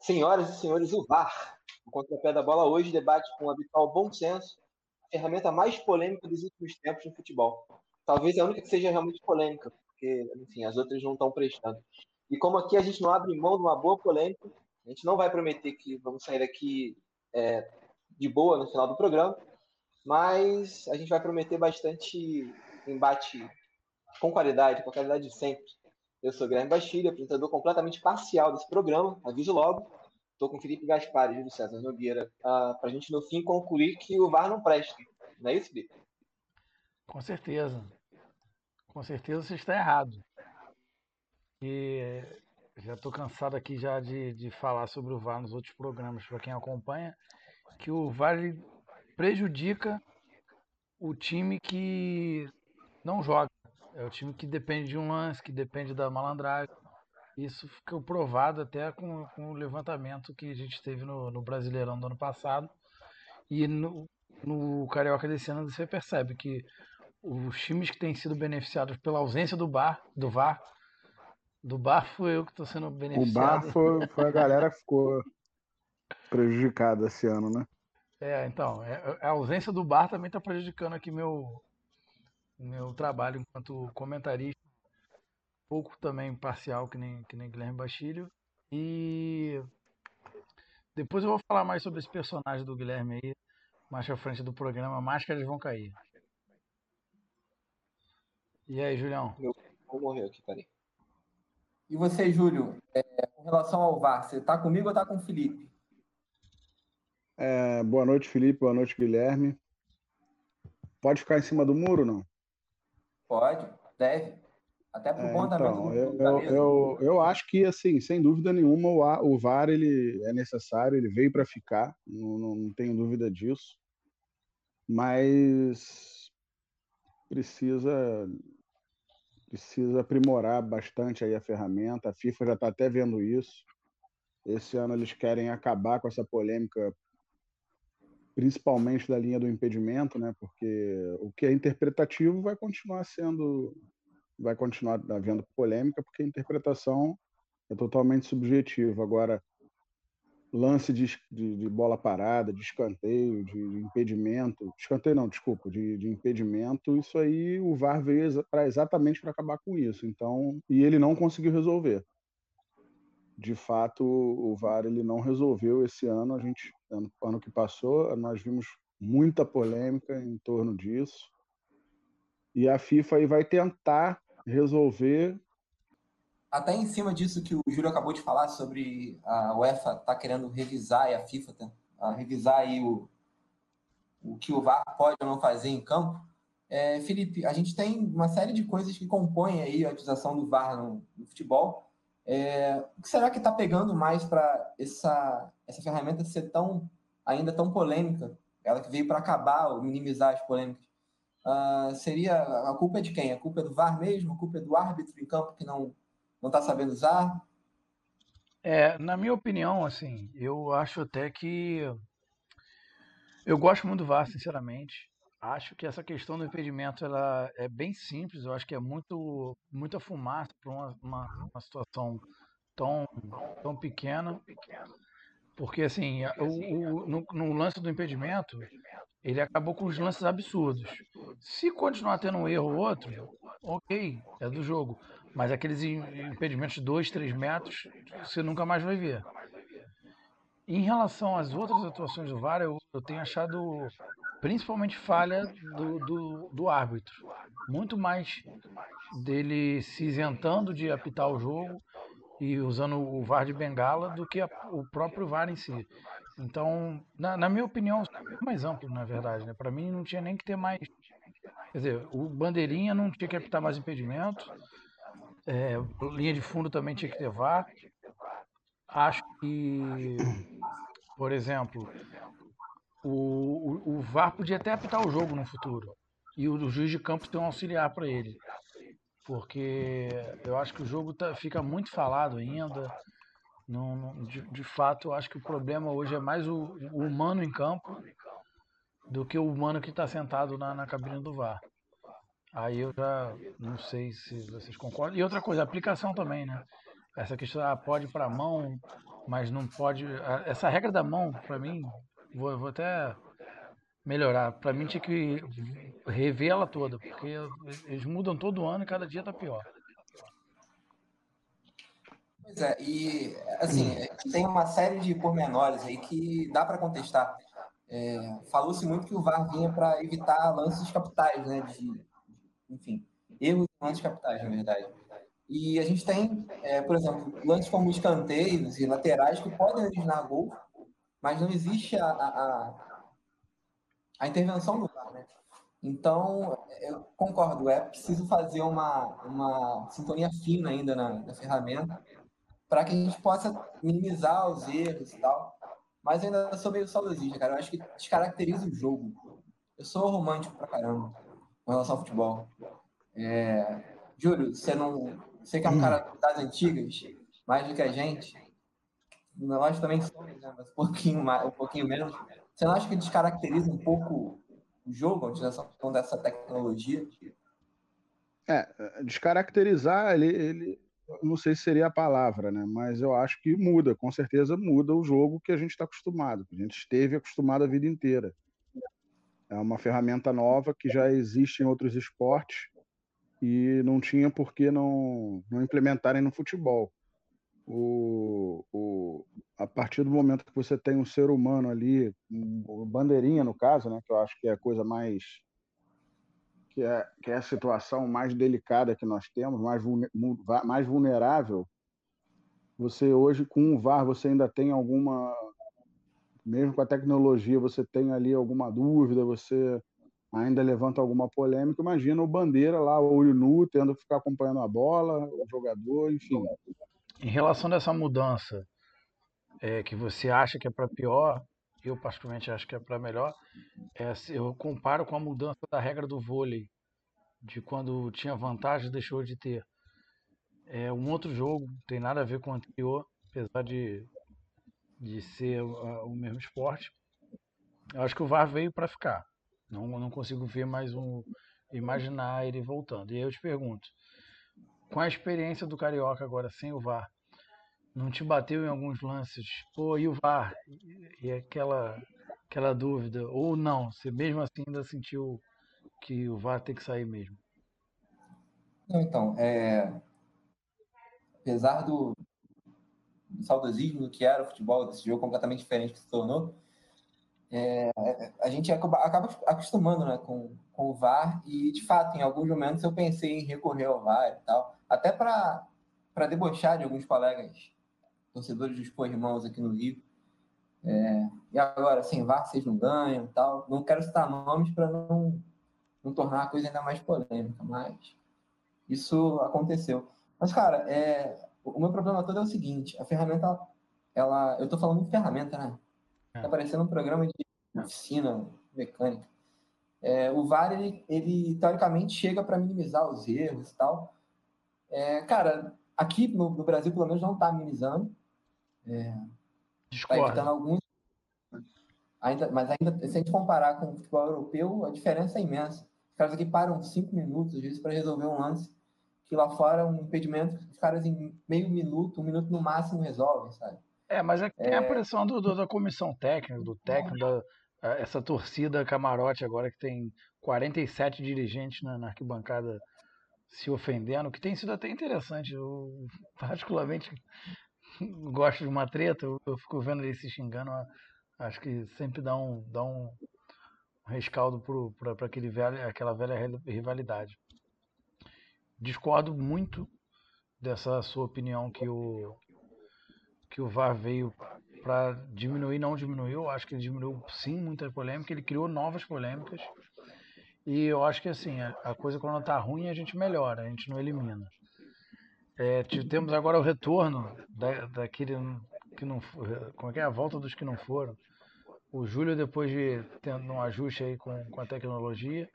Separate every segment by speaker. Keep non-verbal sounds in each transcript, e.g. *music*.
Speaker 1: Senhoras e senhores, o VAR. O contrapé da bola hoje debate com o habitual bom senso, a ferramenta mais polêmica dos últimos tempos no futebol. Talvez a única que seja realmente polêmica, porque, enfim, as outras não estão prestando. E como aqui a gente não abre mão de uma boa polêmica, a gente não vai prometer que vamos sair daqui é, de boa no final do programa, mas a gente vai prometer bastante embate com qualidade, com qualidade de sempre. Eu sou Guilherme Bastilho, apresentador completamente parcial desse programa, aviso logo. Estou com Felipe Gaspar e Júlio César Nogueira uh, ah, para a gente, no fim, concluir que o VAR não presta. Não é isso, Felipe?
Speaker 2: Com certeza. Com certeza você está errado. E já estou cansado aqui já de, de falar sobre o VAR nos outros programas, para quem acompanha, que o VAR prejudica o time que não joga. É o time que depende de um lance, que depende da malandragem. Isso ficou provado até com, com o levantamento que a gente teve no, no Brasileirão do ano passado. E no, no Carioca desse ano você percebe que os times que têm sido beneficiados pela ausência do bar, do VAR, do bar fui eu que estou sendo beneficiado.
Speaker 3: O bar foi, foi a galera que ficou *laughs* prejudicada esse ano, né?
Speaker 2: É, então, é, a ausência do bar também está prejudicando aqui meu, meu trabalho enquanto comentarista. Pouco também parcial, que nem, que nem Guilherme Bastilho. E depois eu vou falar mais sobre esse personagem do Guilherme aí, mais à frente do programa. Máscaras vão cair. E aí, Julião?
Speaker 1: Eu vou morrer aqui, peraí.
Speaker 4: E você, Júlio, é, com relação ao VAR, você está comigo ou está com o Felipe?
Speaker 3: É, boa noite, Felipe. Boa noite, Guilherme. Pode ficar em cima do muro, não?
Speaker 4: Pode, deve. Até por
Speaker 3: é,
Speaker 4: conta
Speaker 3: então, eu, eu, eu, eu, acho que, assim, sem dúvida nenhuma, o, o VAR ele é necessário, ele veio para ficar, não, não tenho dúvida disso. Mas precisa precisa aprimorar bastante aí a ferramenta. A FIFA já está até vendo isso. Esse ano eles querem acabar com essa polêmica, principalmente da linha do impedimento, né? Porque o que é interpretativo vai continuar sendo, vai continuar havendo polêmica, porque a interpretação é totalmente subjetiva. Agora, lance de, de, de, bola parada, de escanteio, de, de, impedimento, escanteio não, desculpa, de, de impedimento, isso aí o VAR veio para exatamente para acabar com isso. Então, e ele não conseguiu resolver. De fato, o VAR ele não resolveu esse ano. A gente ano, ano que passou, nós vimos muita polêmica em torno disso. E a FIFA aí vai tentar resolver
Speaker 4: até em cima disso que o Júlio acabou de falar sobre a UEFA tá querendo revisar e a FIFA tá, a revisar aí o, o que o VAR pode ou não fazer em campo. É, Felipe, a gente tem uma série de coisas que compõem aí a utilização do VAR no, no futebol. É, o que será que está pegando mais para essa, essa ferramenta ser tão ainda tão polêmica? Ela que veio para acabar ou minimizar as polêmicas. Uh, seria a culpa é de quem? A culpa é do VAR mesmo? A culpa é do árbitro em campo que não não está sabendo usar?
Speaker 2: É, na minha opinião, assim, eu acho até que eu gosto muito do VAR, sinceramente. Acho que essa questão do impedimento ela é bem simples. Eu acho que é muito muita fumaça para uma, uma, uma, situação tão, tão pequena. Porque assim, o, o no, no, lance do impedimento, ele acabou com os lances absurdos. Se continuar tendo um erro ou outro, ok, é do jogo. Mas aqueles impedimentos de 2, 3 metros, você nunca mais vai ver. Em relação às outras atuações do VAR, eu, eu tenho achado principalmente falha do, do, do, árbitro. Muito mais dele se isentando de apitar o jogo e usando o VAR de bengala do que a, o próprio VAR em si. Então, na, na minha opinião, mais amplo, na verdade. Né? Para mim, não tinha nem que ter mais. Quer dizer, o bandeirinha não tinha que apitar mais impedimento. É, linha de fundo também tinha que ter VAR. Acho que, por exemplo, o, o, o VAR podia até apitar o jogo no futuro. E o, o juiz de campo ter um auxiliar para ele. Porque eu acho que o jogo tá, fica muito falado ainda. Não, de, de, fato, eu acho que o problema hoje é mais o, o humano em campo do que o humano que está sentado na, na cabine do VAR. Aí eu já não sei se vocês concordam. E outra coisa, aplicação também, né? Essa questão ah, pode para mão, mas não pode. Essa regra da mão, para mim, vou, vou até melhorar. Para mim tinha que rever ela toda, porque eles mudam todo ano e cada dia tá pior.
Speaker 4: Pois é, e assim, tem uma série de pormenores aí que dá para contestar. É, Falou-se muito que o VAR vinha para evitar lances capitais, né? De, enfim, erros de lances capitais, na verdade. E a gente tem, é, por exemplo, lances como escanteios e laterais que podem originar gol, mas não existe a, a, a intervenção do VAR, né? Então, eu concordo, é preciso fazer uma, uma sintonia fina ainda na, na ferramenta para que a gente possa minimizar os erros e tal. Mas ainda sou meio saudosista, cara. Eu acho que descaracteriza o jogo. Eu sou romântico pra caramba com relação ao futebol. É... Júlio, você não. Você que é um hum. cara das antigas, mais do que a gente. Nós também somos, né? Mas um pouquinho, mais, um pouquinho menos. Você não acha que descaracteriza um pouco o jogo, a utilização dessa tecnologia?
Speaker 3: É, descaracterizar, ele, ele, não sei se seria a palavra, né? Mas eu acho que muda, com certeza muda o jogo que a gente está acostumado, que a gente esteve acostumado a vida inteira. É uma ferramenta nova que já existe em outros esportes e não tinha por que não, não implementarem no futebol. O, o, a partir do momento que você tem um ser humano ali, bandeirinha no caso, né, que eu acho que é a coisa mais que é, que é a situação mais delicada que nós temos, mais, mais vulnerável, você hoje, com o VAR, você ainda tem alguma. Mesmo com a tecnologia, você tem ali alguma dúvida, você ainda levanta alguma polêmica. Imagina o Bandeira lá, olho nu, tendo que ficar acompanhando a bola, o jogador, enfim.
Speaker 2: Em relação dessa mudança, é, que você acha que é para pior, eu particularmente acho que é para melhor, é, eu comparo com a mudança da regra do vôlei, de quando tinha vantagem deixou de ter. É um outro jogo, não tem nada a ver com o anterior, apesar de, de ser o, o mesmo esporte. Eu acho que o VAR veio para ficar. Não, não consigo ver mais um. imaginar ele voltando. E aí eu te pergunto: com a experiência do Carioca agora sem o VAR, não te bateu em alguns lances, pô, e o VAR? E aquela, aquela dúvida, ou não, você mesmo assim ainda sentiu que o VAR tem que sair mesmo?
Speaker 4: Não, então, é... apesar do, do saudosismo do que era o futebol, desse jogo completamente diferente que se tornou, é... a gente acaba, acostumando né, com, com o VAR e, de fato, em alguns momentos eu pensei em recorrer ao VAR e tal, até para debochar de alguns colegas torcedores dos Corrimãos aqui no Rio. É, e agora, sem VAR, vocês não ganham tal. Não quero citar nomes para não, não tornar a coisa ainda mais polêmica, mas isso aconteceu. Mas, cara, é, o meu problema todo é o seguinte: a ferramenta, ela. Eu estou falando de ferramenta, né? Está é. parecendo um programa de oficina mecânica. É, o VAR, ele, ele teoricamente chega para minimizar os erros e tal. É, cara, aqui no, no, Brasil, pelo menos, não está minimizando. É,
Speaker 2: Está evitando
Speaker 4: alguns. Ainda, mas ainda, se a gente comparar com o futebol europeu, a diferença é imensa. Os caras aqui param cinco minutos, às vezes, para resolver um lance, que lá fora um impedimento que os caras em meio minuto, um minuto no máximo resolvem, sabe?
Speaker 2: É, mas é, é... a pressão do, do, da comissão técnica, do técnico, da, essa torcida camarote agora que tem 47 dirigentes na, na arquibancada se ofendendo, que tem sido até interessante. Eu, particularmente, *laughs* gosto de uma treta, eu, eu fico vendo ele se xingando. Acho que sempre dá um, dá um rescaldo para aquela velha rivalidade. Discordo muito dessa sua opinião que o, que o VAR veio para diminuir, não diminuiu. Acho que ele diminuiu sim muita polêmica, ele criou novas polêmicas. E eu acho que assim, a, coisa quando está ruim a gente melhora, a gente não elimina. É, temos agora o retorno da, daquele que não como é que é a volta dos que não foram. O Júlio depois de tendo um ajuste aí com, com a tecnologia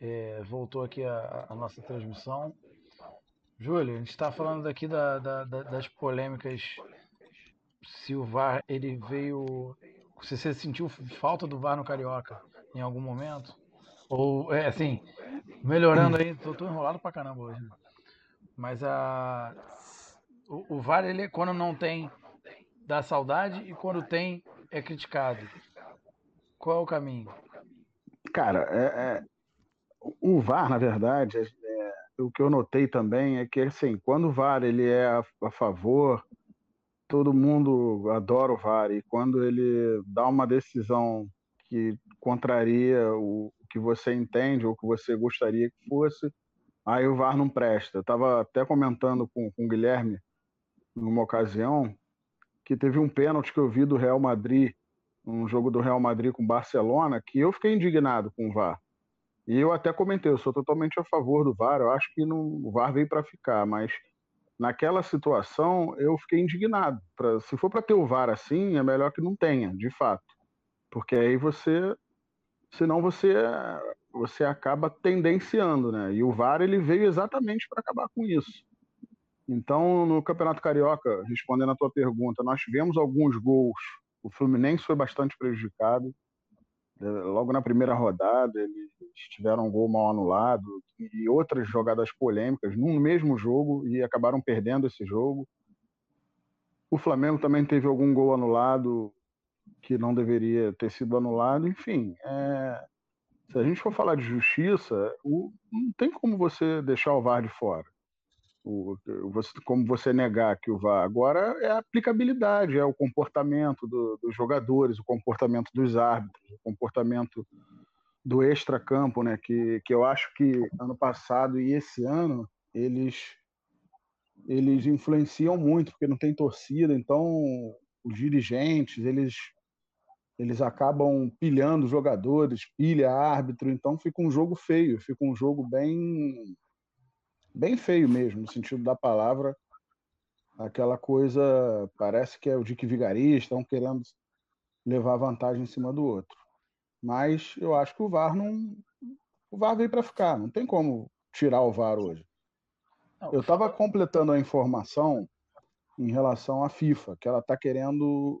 Speaker 2: é, voltou aqui a, a, nossa transmissão. Júlio, a gente está falando aqui da, da, da, das polêmicas. Se o VAR ele veio, se você sentiu falta do VAR no Carioca em algum momento? Ou é assim, melhorando aí, tô, tô enrolado pra caramba hoje. Né? Mas a, o, o VAR, ele, quando não tem dá saudade e quando tem é criticado. Qual é o caminho?
Speaker 3: Cara, é, é, o VAR, na verdade, é, é, o que eu notei também é que, assim, quando o VAR ele é a, a, favor, todo mundo adora o VAR, e quando ele dá uma decisão que contraria o que você entende ou que você gostaria que fosse, aí o VAR não presta. Eu estava até comentando com, com o Guilherme numa ocasião que teve um pênalti que eu vi do Real Madrid, um jogo do Real Madrid com Barcelona, que eu fiquei indignado com o VAR. E eu até comentei, eu sou totalmente a favor do VAR, eu acho que não, o VAR veio para ficar, mas naquela situação eu fiquei indignado. Pra, se for para ter o VAR assim, é melhor que não tenha, de fato. Porque aí você. Senão você, você acaba tendenciando, né? E o VAR ele veio exatamente para acabar com isso. Então, no Campeonato Carioca, respondendo a tua pergunta, nós tivemos alguns gols. O Fluminense foi bastante prejudicado. É, logo na primeira rodada, eles tiveram um gol mal anulado e outras jogadas polêmicas no mesmo jogo e acabaram perdendo esse jogo. O Flamengo também teve algum gol anulado que não deveria ter sido anulado. Enfim, é... se a gente for falar de justiça, o... não tem como você deixar o VAR de fora o, você, como você negar que o VAR agora é a aplicabilidade, é o comportamento do, dos jogadores, o comportamento dos árbitros, o comportamento do extracampo, né? Que, que eu acho que ano passado e esse ano eles eles influenciam muito porque não tem torcida, então os dirigentes eles eles acabam pilhando jogadores, pilha árbitro, então fica um jogo feio, fica um jogo bem bem feio mesmo, no sentido da palavra. Aquela coisa, parece que é o Dick Vigarista, estão querendo levar vantagem em cima do outro. Mas eu acho que o VAR não. O VAR veio para ficar, não tem como tirar o VAR hoje. Eu estava completando a informação em relação à FIFA, que ela está querendo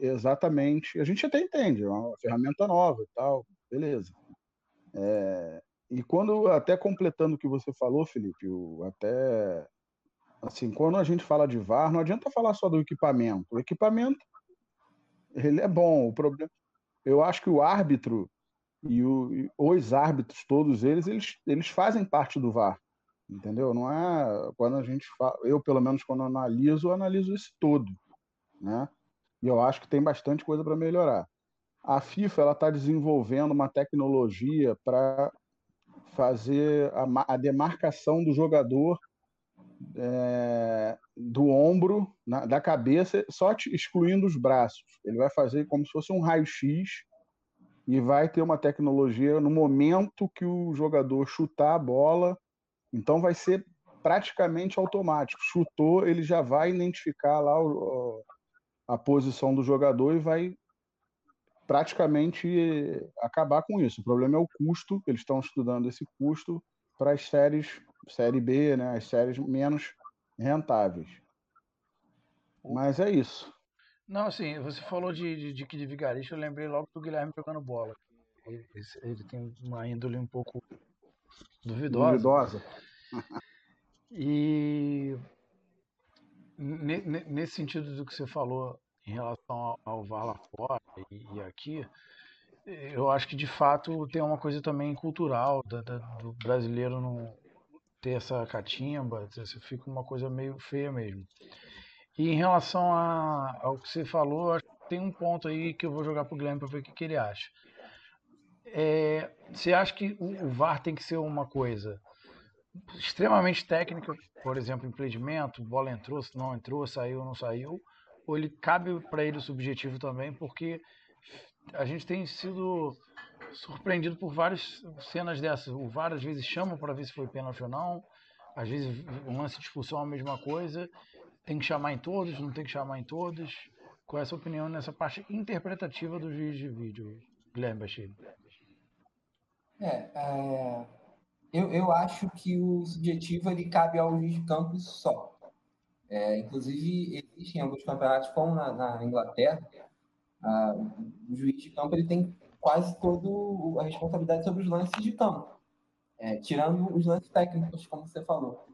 Speaker 3: exatamente. A gente até entende, é uma ferramenta nova e tal, beleza. É, e quando, até completando o que você falou, Felipe, o, até assim, quando a gente fala de VAR, não adianta falar só do equipamento. O equipamento, ele é bom. O problema, eu acho que o árbitro e, o, e os árbitros, todos eles, eles, eles fazem parte do VAR. Entendeu? Não é quando a gente fala, eu pelo menos quando analiso, analiso isso todo, né? E eu acho que tem bastante coisa para melhorar. A FIFA ela está desenvolvendo uma tecnologia para fazer a, a demarcação do jogador é, do ombro, na, da cabeça, só te, excluindo os braços. Ele vai fazer como se fosse um raio-x e vai ter uma tecnologia no momento que o jogador chutar a bola. Então vai ser praticamente automático. Chutou, ele já vai identificar lá o, a posição do jogador e vai praticamente acabar com isso. O problema é o custo, eles estão estudando esse custo para as séries, série B, né, as séries menos rentáveis. Mas é isso.
Speaker 2: Não, assim, você falou de, de, de, de vigarista, eu lembrei logo do Guilherme jogando bola. Ele, ele tem uma índole um pouco duvidosa. Duvidosa. E nesse sentido do que você falou em relação ao VAR lá fora e, aqui, eu acho que de fato tem uma coisa também cultural da, da, do brasileiro não ter essa catimba, fica uma coisa meio feia mesmo. E em relação a, ao que você falou, tem um ponto aí que eu vou jogar pro Guilherme para ver o que, que ele acha. É, você acha que o, o VAR tem que ser uma coisa extremamente técnica, por exemplo, impedimento, bola entrou, não entrou, saiu, não saiu, ou ele cabe para ele o subjetivo também, porque a gente tem sido surpreendido por várias cenas dessas. O VAR às vezes chama para ver se foi pênalti ou não, às vezes um lance de expulsão é a mesma coisa. Tem que chamar em todos, não tem que chamar em todos. Qual é a sua opinião nessa parte interpretativa do juiz de vídeo, Guilherme Bachir?
Speaker 4: É, é, eu, eu acho que o subjetivo ele cabe ao juiz de campo só. É, inclusive, existem alguns campeonatos, como na, na Inglaterra, a, o juiz de campo ele tem quase toda a responsabilidade sobre os lances de campo, é, tirando os lances técnicos, como você falou.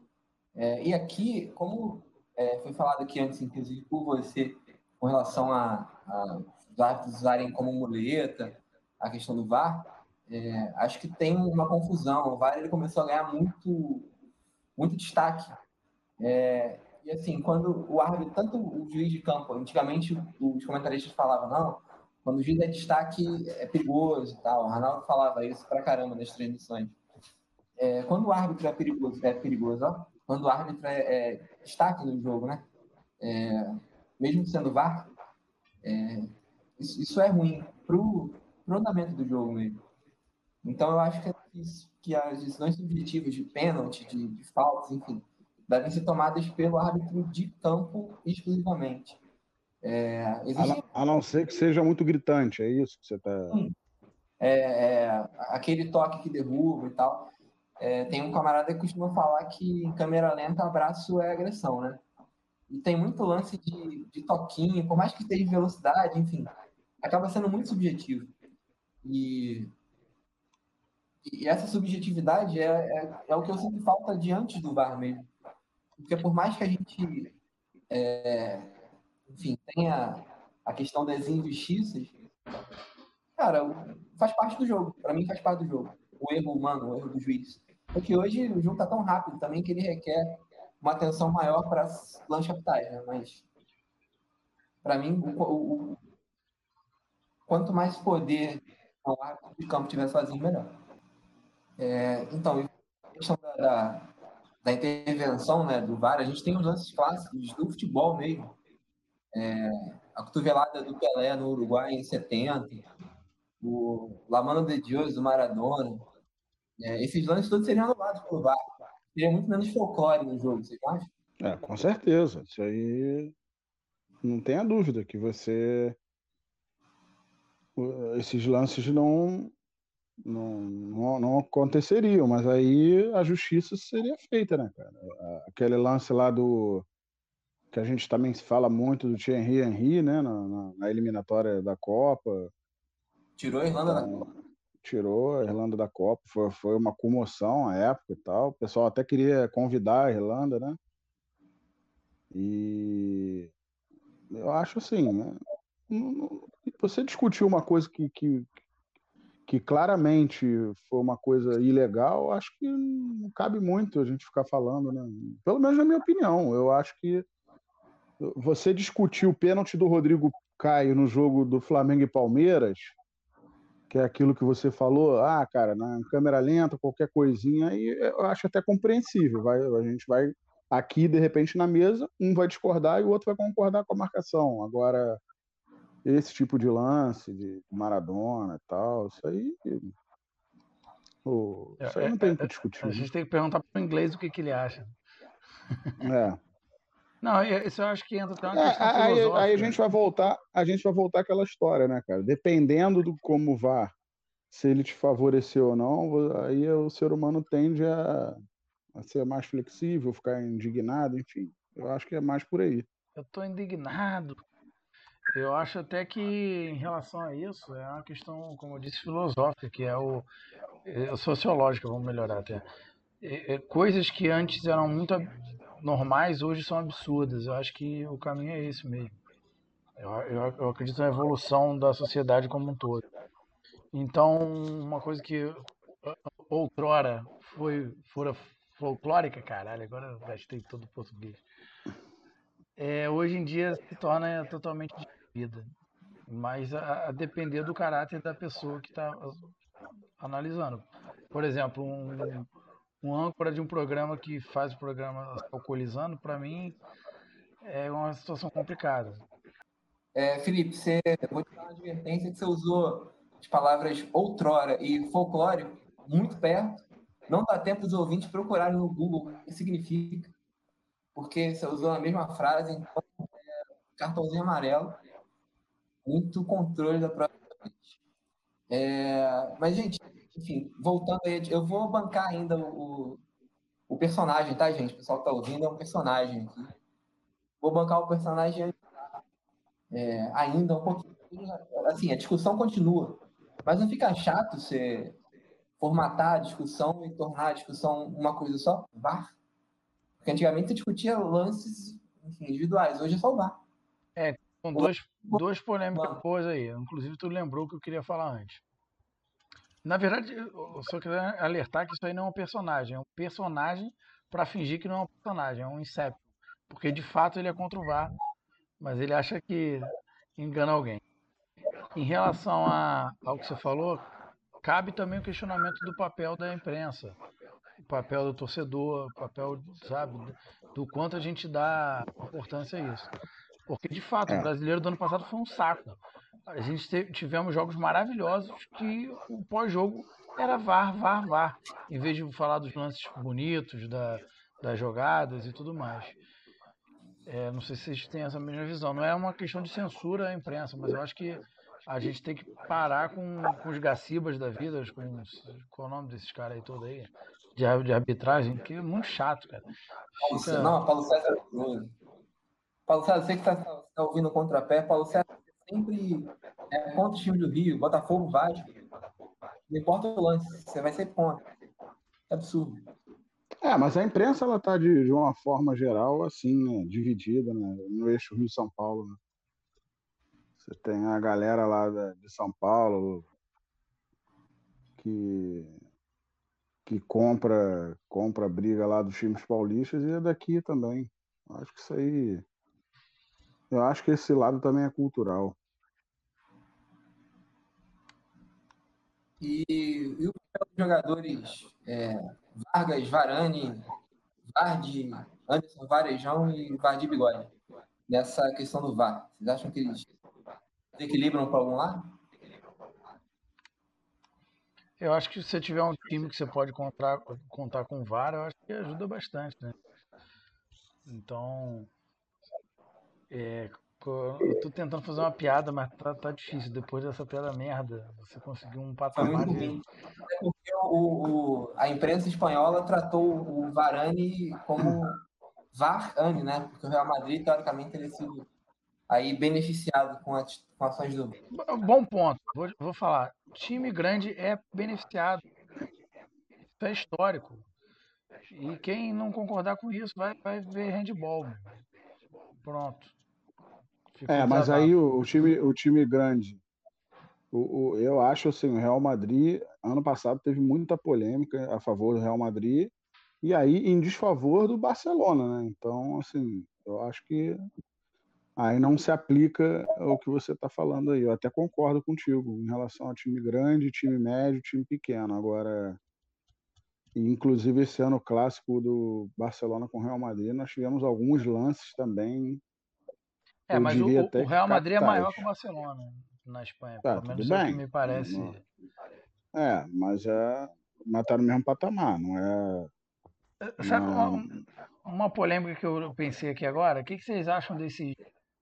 Speaker 4: É, e aqui, como é, foi falado aqui antes, inclusive por você, com relação a, a os árbitros usarem como muleta a questão do VAR, é, acho que tem uma confusão. O VAR ele começou a ganhar muito, muito destaque. É, e assim, quando o árbitro, tanto o juiz de campo, antigamente os comentaristas falavam, não, quando o juiz é destaque é perigoso e tal. O Ronaldo falava isso pra caramba nas transmissões. É, quando o árbitro é perigoso, é perigoso, ó, quando o árbitro é, é destaque no jogo, né? É, mesmo sendo VAR, é, isso, isso, é ruim pro, pro andamento do jogo mesmo. Então eu acho que, é isso, que as decisões subjetivas de pênalti, de, de faltas, enfim, devem ser tomadas pelo árbitro de campo exclusivamente.
Speaker 3: É, existe... a, não, ser que seja muito gritante, é isso que você está.
Speaker 4: É, é, aquele toque que derruba e tal. É, tem um camarada que costuma falar que em câmera lenta abraço é agressão, né? E tem muito lance de, de toquinho, por mais que esteja velocidade, enfim, acaba sendo muito subjetivo. E, e essa subjetividade é, é, é, o que eu sinto falta diante do VAR mesmo. Porque por mais que a gente, é, enfim, tenha a questão das injustiças, cara, faz parte do jogo. Para mim faz parte do jogo. O erro humano, o erro do juiz. Porque hoje o jogo tá tão rápido também que ele requer uma atenção maior para as lanches capitais, né? Mas para mim, o, o, quanto mais poder o árbitro de campo tiver sozinho, melhor. É, então, questão da, da, da, intervenção né, do VAR, a gente tem os lances clássicos do futebol mesmo. É, a cotovelada do Pelé no Uruguai em 70, o La Mano de Deus do Maradona, é, esses lances todos seriam anulados pelo VAR. Teria muito menos folclore no jogo, você acha?
Speaker 3: É, com certeza. Isso aí não tenha dúvida que você. Esses lances não, não, não, não, aconteceriam, mas aí a justiça seria feita, né, cara? Aquele lance lá do. que a gente também fala muito do Thierry Henry, né, na, na, na eliminatória da Copa.
Speaker 4: Tirou a Irlanda então, da Copa
Speaker 3: tirou a Irlanda da Copa, foi, foi uma comoção à época e tal. O pessoal até queria convidar a Irlanda, né? E eu acho assim, né? você discutiu uma coisa que, que, que claramente foi uma coisa ilegal, acho que não cabe muito a gente ficar falando, né? Pelo menos na minha opinião. Eu acho que você discutir o pênalti do Rodrigo Caio no jogo do Flamengo e Palmeiras, que é aquilo que você falou, ah, cara, na câmera lenta, qualquer coisinha, aí eu acho até compreensível. Vai, a gente vai aqui, de repente, na mesa, um vai discordar e o outro vai concordar com a marcação. Agora, esse tipo de lance de Maradona e tal, isso aí. Oh, isso aí não tem o que discutir.
Speaker 2: A gente tem que perguntar para o inglês o que, que ele acha.
Speaker 3: É.
Speaker 2: Não, isso eu acho que entra até uma é, questão
Speaker 3: aí, aí, a gente vai voltar, a gente vai voltar àquela história, né, cara? Dependendo do como vá, se ele te favoreceu ou não, aí o ser humano tende a, a ser mais flexível, ficar indignado, enfim. Eu acho que é mais por aí.
Speaker 2: Eu tô indignado. Eu acho até que em relação a isso é uma questão, como eu disse, filosófica, que é o é sociológica, vamos melhorar até. É, é, coisas que antes eram muito normais hoje são absurdas. Eu acho que o caminho é esse mesmo. Eu, eu, eu acredito na evolução da sociedade como um todo. Então, uma coisa que outrora foi fora folclórica, caralho, agora eu gastei todo o português. É, hoje em dia se torna totalmente vida, mas a, a, depender do caráter da pessoa que está analisando. Por exemplo, um, um âncora de um programa que faz o programa alcoolizando, para mim, é uma situação complicada.
Speaker 4: É, Felipe, você vou te dar uma advertência que você usou as palavras outrora e folclore muito perto. Não dá tempo dos ouvintes procurarem no Google o que significa, porque você usou a mesma frase, então é, cartãozinho amarelo, muito controle da própria é, mas, gente, enfim, voltando aí, eu vou bancar ainda o, o personagem, tá, gente? O pessoal que tá ouvindo é um personagem aqui. Vou bancar o personagem é, ainda um pouquinho. Assim, a discussão continua. Mas não fica chato você formatar a discussão e tornar a discussão uma coisa só? VAR? Porque antigamente você discutia lances enfim, individuais, hoje é só o VAR.
Speaker 2: É, São dois, duas polêmicas boas aí. Inclusive, tu lembrou o que eu queria falar antes. Na verdade, eu só queria alertar que isso aí não é um personagem. É um personagem para fingir que não é um personagem. É um inseto. Porque, de fato, ele é contra o VAR. Mas ele acha que engana alguém. Em relação a, ao que você falou, cabe também o questionamento do papel da imprensa, o papel do torcedor, o papel, sabe, do quanto a gente dá importância a isso. Porque, de fato, é. o brasileiro do ano passado foi um saco. A gente teve, tivemos jogos maravilhosos que o pós-jogo era VAR, VAR, VAR. Em vez de falar dos lances bonitos, da, das jogadas e tudo mais. É, não sei se vocês têm essa mesma visão. Não é uma questão de censura à imprensa, mas eu acho que a gente tem que parar com, com os gacibas da vida, com qual é o nome desses caras aí todo aí, de, de arbitragem, que é muito chato, cara.
Speaker 4: Fica... Não, Paulo César. Paulo César, você que está tá ouvindo o contrapé, Paulo César sempre é contra o time do Rio, Botafogo, Vasco. Não importa o lance, você vai ser contra. É absurdo.
Speaker 3: É, mas a imprensa ela tá de, de uma forma geral assim, né, dividida, né, no eixo Rio São Paulo. Né? Você tem a galera lá de São Paulo que que compra compra briga lá dos times paulistas e é daqui também. Acho que isso aí eu acho que esse lado também é cultural.
Speaker 4: E, e o papel dos jogadores é, Vargas, Varane, Vardy, Anderson Varejão e Vardy Bigode nessa questão do VAR? Vocês acham que eles equilibram para algum lado?
Speaker 2: Eu acho que se você tiver um time que você pode contar, contar com VAR, eu acho que ajuda bastante, né? Então, é, eu tô tentando fazer uma piada, mas tá, tá difícil. Depois dessa piada merda, você conseguiu um patamar de...
Speaker 4: É porque o, o, a imprensa espanhola tratou o Varane como Varane, né? Porque o Real Madrid, teoricamente, teria sido aí beneficiado com, as, com ações do...
Speaker 2: Bom ponto. Vou, vou falar. Time grande é beneficiado. Isso é histórico. E quem não concordar com isso vai, vai ver handball. Pronto.
Speaker 3: É, mas aí o, o, time, o time grande, o, o, eu acho assim, o Real Madrid, ano passado teve muita polêmica a favor do Real Madrid e aí em desfavor do Barcelona, né? Então, assim, eu acho que aí não se aplica o que você está falando aí. Eu até concordo contigo em relação ao time grande, time médio, time pequeno. Agora, inclusive esse ano clássico do Barcelona com o Real Madrid, nós tivemos alguns lances também
Speaker 2: é, mas o, o, Real Madrid é maior que o Barcelona na Espanha, tá, pelo menos é o que me parece.
Speaker 3: É, mas é. Mas tá no mesmo patamar, não é.
Speaker 2: é sabe não... Uma, uma, polêmica que eu pensei aqui agora? O que, que vocês acham desse,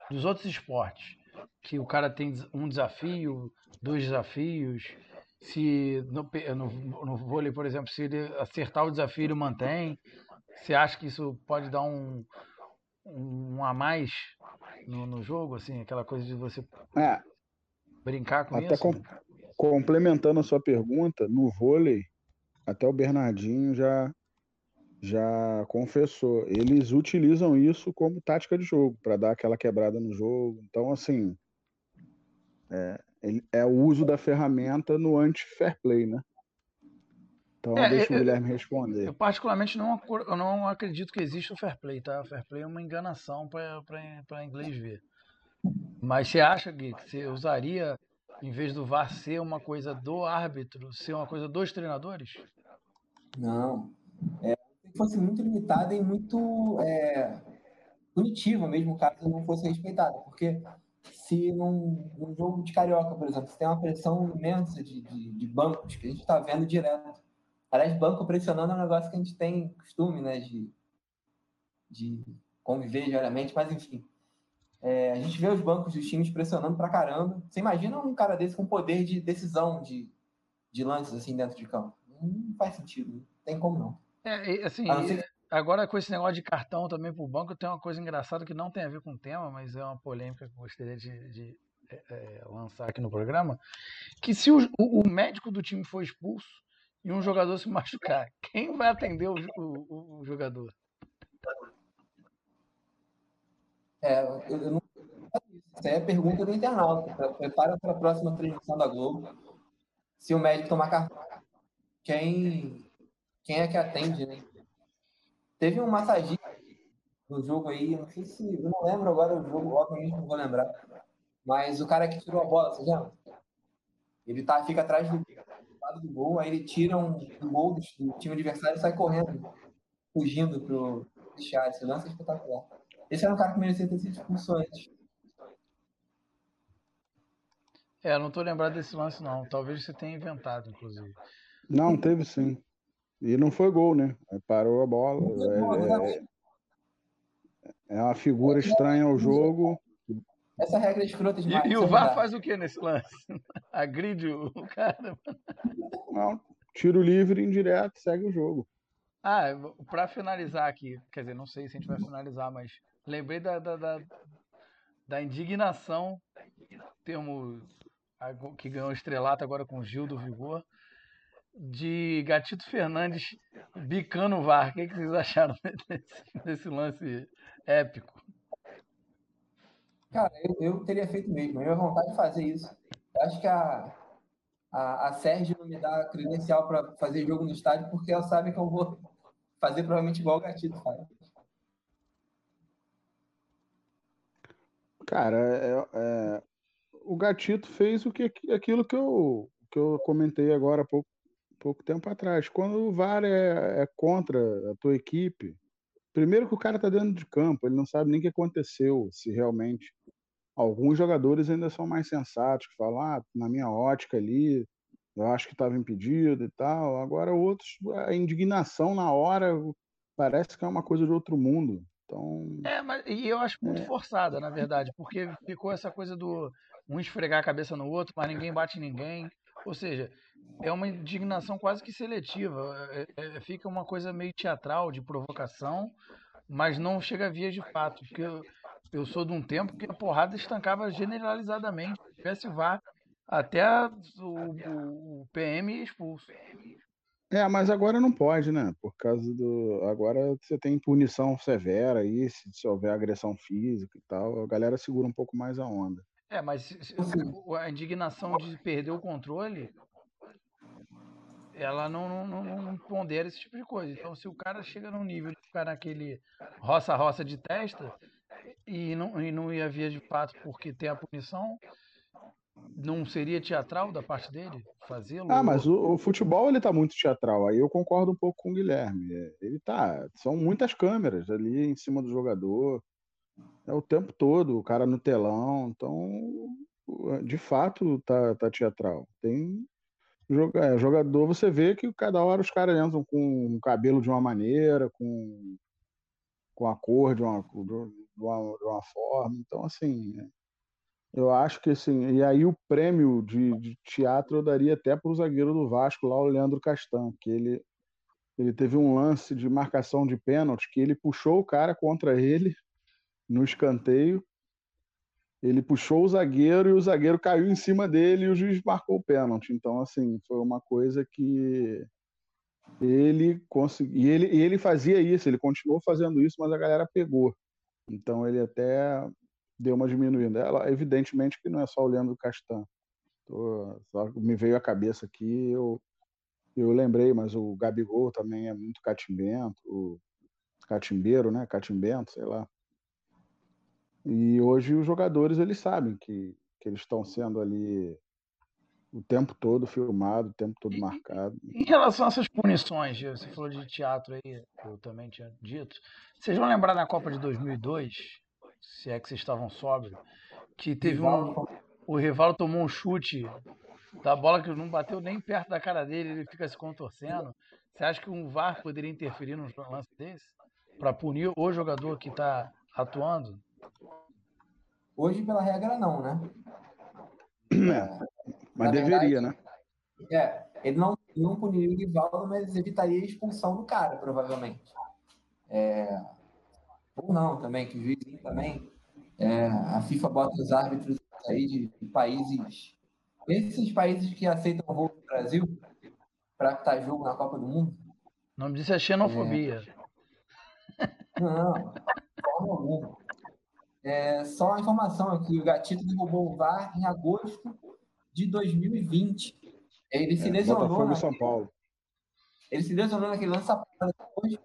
Speaker 2: dos outros esportes? Que o cara tem um desafio, dois desafios. Se no, no, no vôlei, por exemplo, se ele acertar o desafio, ele mantém. Você acha que isso pode dar um, um a mais no, no jogo, assim, aquela coisa de você é, brincar com
Speaker 3: até
Speaker 2: isso?
Speaker 3: Com, complementando a sua pergunta, no vôlei, até o Bernardinho já já confessou, eles utilizam isso como tática de jogo, para dar aquela quebrada no jogo. Então, assim, é, é o uso da ferramenta no anti-fair play, né? Então, é, deixa o Guilherme responder.
Speaker 2: Eu, particularmente, não, eu não acredito que exista o fair play, tá? O fair play é uma enganação para inglês ver. Mas você acha, Gui, que você usaria, em vez do VAR ser uma coisa do árbitro, ser uma coisa dos treinadores?
Speaker 4: Não. É, se fosse muito limitada e muito é, punitiva mesmo, caso não fosse respeitado. Porque se num, num, jogo de carioca, por exemplo, você tem uma pressão imensa de, de, de bancos, que a gente está vendo direto Aliás, banco pressionando é um negócio que a gente tem costume, né, de, de conviver diariamente, mas enfim. É, a gente vê os bancos dos times pressionando pra caramba. Você imagina um cara desse com poder de decisão de, de lances assim dentro de campo? Não faz sentido, não tem como não.
Speaker 2: É, assim, ser... agora com esse negócio de cartão também pro banco, tem uma coisa engraçada que não tem a ver com o tema, mas é uma polêmica que eu gostaria de, de é, é lançar aqui no programa, que se o, o, médico do time for expulso, e um jogador se *laughs* machucar, quem vai atender o, o, o jogador?
Speaker 4: É, eu, não Essa é pergunta do internauta. Prepara para a próxima transmissão da Globo. Se o médico tomar cartão, quem, quem é que atende, né? Teve um massagista no jogo aí, não sei se. Eu não lembro agora o jogo, obviamente não vou lembrar. Mas o cara que tirou a bola, você? Ele tá, fica atrás do lado do gol, aí ele tira um, um gol do, time adversário e sai correndo, fugindo pro vestiário. Esse lance é espetacular. Esse era um cara que merecia ter sido expulso antes.
Speaker 2: É, não tô lembrado desse lance, não. Talvez você tenha inventado, inclusive.
Speaker 3: Não, teve sim. E não foi gol, né? Parou a bola. É, é, é uma figura estranha ao jogo.
Speaker 4: Essa regra é escrota demais.
Speaker 2: E, e o VAR faz o que nesse lance? *laughs* Agride o *laughs* cara?
Speaker 3: Não, tiro livre indireto, segue o jogo.
Speaker 2: Ah, para finalizar aqui, quer dizer, não sei se a gente vai finalizar, mas lembrei da, da, da, da indignação, termo que ganhou estrelato agora com o Gil do Vigor, de Gatito Fernandes bicando o VAR. O que, que vocês acharam *laughs* desse, desse lance épico?
Speaker 4: Cara, eu, eu teria feito mesmo. Eu vontade de fazer isso. Eu acho que a, a, a Sérgio não me dá credencial para fazer jogo no estádio porque ela sabe que eu vou fazer provavelmente igual o Gatito faz.
Speaker 3: Cara, é, é, o Gatito fez o que, aquilo que eu, que eu comentei agora há pouco, pouco tempo atrás. Quando o VAR é, é contra a tua equipe, primeiro que o cara está dentro de campo, ele não sabe nem o que aconteceu, se realmente. Alguns jogadores ainda são mais sensatos, que falam, ah, na minha ótica ali, eu acho que estava impedido e tal. Agora, outros, a indignação na hora parece que é uma coisa de outro mundo. Então,
Speaker 2: é, mas e eu acho muito é. forçada, na verdade, porque ficou essa coisa do um esfregar a cabeça no outro, mas ninguém bate ninguém. Ou seja, é uma indignação quase que seletiva. É, é, fica uma coisa meio teatral, de provocação, mas não chega a via de fato. Porque eu, eu sou de um tempo que a porrada estancava generalizadamente. Se tivesse VAR, até o, o PM expulso.
Speaker 3: É, mas agora não pode, né? Por causa do. Agora você tem punição severa aí, se, se houver agressão física e tal, a galera segura um pouco mais a onda.
Speaker 2: É, mas a indignação de perder o controle, ela não, não, não, pondera esse tipo de coisa. Então, se o cara chega num nível de ficar naquele roça-roça de testa e não, e não ia via de fato porque tem a punição, não seria teatral da parte dele fazê-lo?
Speaker 3: Ah, mas o, o, futebol ele tá muito teatral. Aí eu concordo um pouco com o Guilherme. É, ele tá, são muitas câmeras ali em cima do jogador. É o tempo todo, o cara no telão. Então, de fato, tá, tá teatral. Tem é, jogador, você vê que cada hora os caras entram com o cabelo de uma maneira, com, com a cor de uma, de uma, de uma forma. Então, assim, eu acho que assim, e aí o prêmio de, de teatro eu daria até para o zagueiro do Vasco, lá o Leandro Castan, que ele, ele teve um lance de marcação de pênalti que ele puxou o cara contra ele no escanteio. Ele puxou o zagueiro e o zagueiro caiu em cima dele e o juiz marcou o pênalti. Então, assim, foi uma coisa que ele conseguiu. E ele, ele fazia isso, ele continuou fazendo isso, mas a galera pegou. Então, ele até deu uma diminuída. Ela, evidentemente que não é só o Leandro Castan. Tô, só me veio à cabeça aqui, eu, eu lembrei, mas o Gabigol também é muito catimbento, o catimbeiro, né? Catimbento, sei lá. E hoje os jogadores eles sabem que, que eles estão sendo ali o tempo todo filmado, o tempo todo marcado.
Speaker 2: Em relação a essas punições, você falou de teatro aí, eu também tinha dito. Vocês vão lembrar na Copa de 2002, se é que vocês estavam sóbrios, que teve um. O Rivaldo tomou um chute da bola que não bateu nem perto da cara dele, ele fica se contorcendo. Você acha que um VAR poderia interferir num lance desse? Para punir o jogador que está atuando?
Speaker 4: Hoje, pela regra, não, né?
Speaker 3: É, mas deveria, verdade,
Speaker 4: né? É, ele não, não puniria o Rivaldo, mas evitaria a expulsão do cara, provavelmente. É, ou não também, que o juiz também, é, a FIFA bota os árbitros aí de, países, esses países que aceitam o voo do Brasil para estar jogo na Copa do Mundo.
Speaker 2: O nome disso é xenofobia.
Speaker 4: É... Não, forma alguma. É, só uma informação aqui, o Gatito derrubou o VAR em agosto de 2020. Ele se é, lesionou.
Speaker 3: Botafogo São Paulo.
Speaker 4: Ele se lesionou naquele lance depois,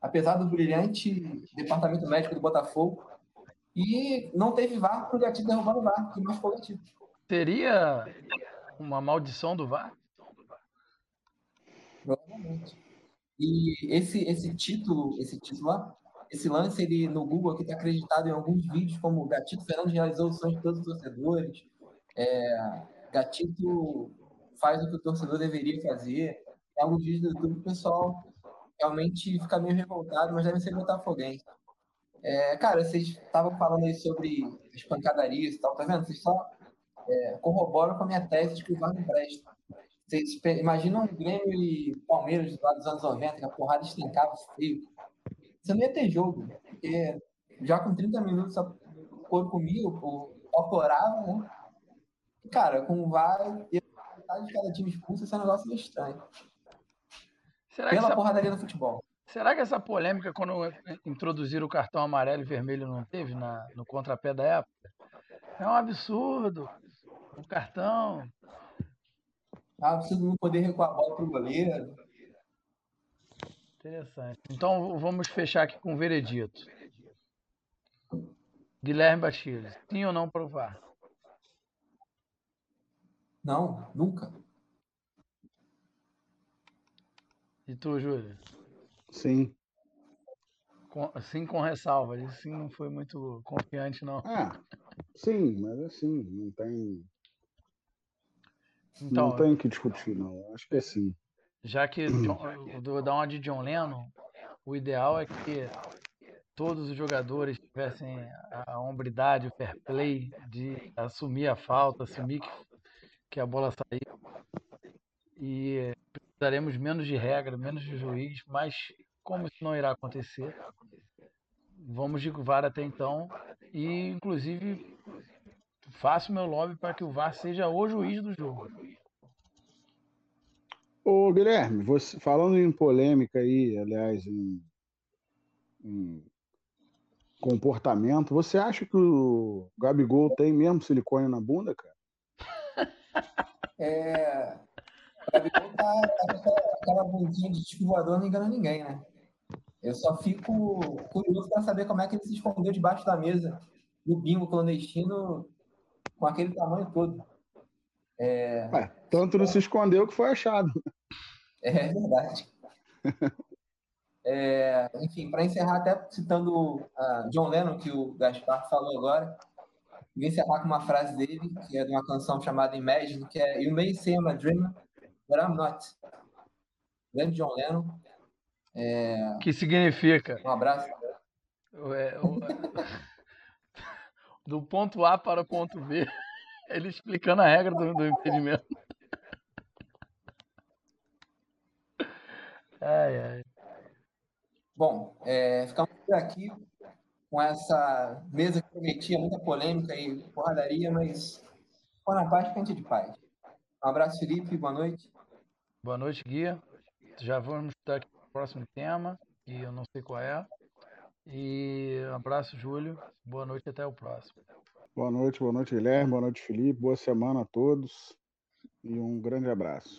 Speaker 4: apesar do brilhante departamento médico do Botafogo. E não teve VAR para o Gatito derrubar o VAR, que mais foi o Gatito.
Speaker 2: Teria uma maldição do VAR?
Speaker 4: Provavelmente. E esse, esse título, esse título lá, esse lance ele no Google aqui está acreditado em alguns vídeos, como o Gatito Fernandes realizou o sonho de todos os torcedores, é, Gatito faz o que o torcedor deveria fazer. Tem alguns vídeos do YouTube, o pessoal realmente fica meio revoltado, mas deve ser botafoguense. É, cara, vocês estavam falando aí sobre as pancadarias e tal, tá vendo? Vocês só é, corroboram com a minha tese de que o VAR não presta. Vocês imaginam um Grêmio e Palmeiras lá dos anos 90, que a porrada estancava feio. Você não ia ter jogo, porque já com 30 minutos o corpo comia, o corporava, né? Cara, com o VAR e metade de cada time expulso, esse é um negócio meio estranho. Será Pela essa... porradaria do futebol.
Speaker 2: Será que essa polêmica, quando introduziram o cartão amarelo e vermelho, não teve na, no contrapé da época? É um absurdo. Um cartão.
Speaker 4: É um absurdo não poder recuar a bola pro goleiro.
Speaker 2: Interessante. Então vamos fechar aqui com o veredito. Guilherme Bastilho, sim ou não provar?
Speaker 4: Não, nunca.
Speaker 2: E tu, Júlio?
Speaker 3: Sim.
Speaker 2: Com, sim, com ressalva. Isso sim não foi muito confiante, não.
Speaker 3: Ah, sim, mas assim, não tem. Então, não tem que discutir, não. Acho que é sim.
Speaker 2: Já que John, vou dar uma de John Lennon, o ideal é que todos os jogadores tivessem a hombridade, o fair play de assumir a falta, assumir que que a bola saiu. E precisaremos menos de regra, menos de juiz, mas como isso não irá acontecer, vamos de VAR até então. E, inclusive, faço meu lobby para que o VAR seja o juiz do jogo.
Speaker 3: Ô, Guilherme, você, falando em polêmica aí, aliás, em, em comportamento, você acha que o Gabigol tem mesmo silicone na bunda, cara?
Speaker 4: É, Gabigol tá, tá aquela bundinha de tipo voador, não engana ninguém, né? Eu só fico curioso para saber como é que ele se escondeu debaixo da mesa no bingo clandestino com aquele tamanho todo.
Speaker 3: É... Ué, tanto não se escondeu que foi achado.
Speaker 4: É verdade. É, enfim, para encerrar, até citando uh, John Lennon, que o Gaspar falou agora, Vou encerrar com uma frase dele, que é de uma canção chamada Imagine, que é You may say I'm a dreamer, but I'm not. Grande John Lennon. É...
Speaker 2: Que significa?
Speaker 4: Um abraço.
Speaker 2: É, o... *laughs* do ponto A para o ponto B. *laughs* Ele explicando a regra do, do impedimento. *laughs* Ai, ai.
Speaker 4: Bom, é, ficamos por aqui com essa mesa que prometia muita polêmica e porradaria, mas foi na paz, frente de paz. Um abraço, Felipe, boa noite.
Speaker 2: Boa noite, Guia. Já vamos estar aqui no próximo tema, que eu não sei qual é. E um abraço, Júlio. Boa noite até o próximo.
Speaker 3: Boa noite, boa noite, Guilherme. Boa noite, Felipe. Boa semana a todos. E um grande abraço.